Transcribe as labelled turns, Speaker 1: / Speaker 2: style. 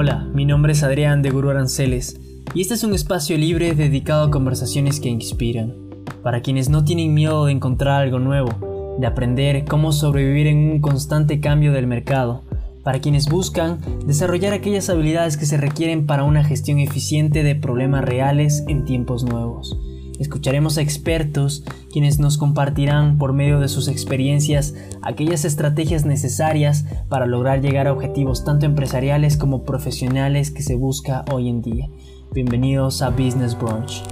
Speaker 1: Hola, mi nombre es Adrián de Guru Aranceles y este es un espacio libre dedicado a conversaciones que inspiran. Para quienes no tienen miedo de encontrar algo nuevo, de aprender cómo sobrevivir en un constante cambio del mercado, para quienes buscan desarrollar aquellas habilidades que se requieren para una gestión eficiente de problemas reales en tiempos nuevos. Escucharemos a expertos quienes nos compartirán por medio de sus experiencias aquellas estrategias necesarias para lograr llegar a objetivos tanto empresariales como profesionales que se busca hoy en día. Bienvenidos a Business Brunch.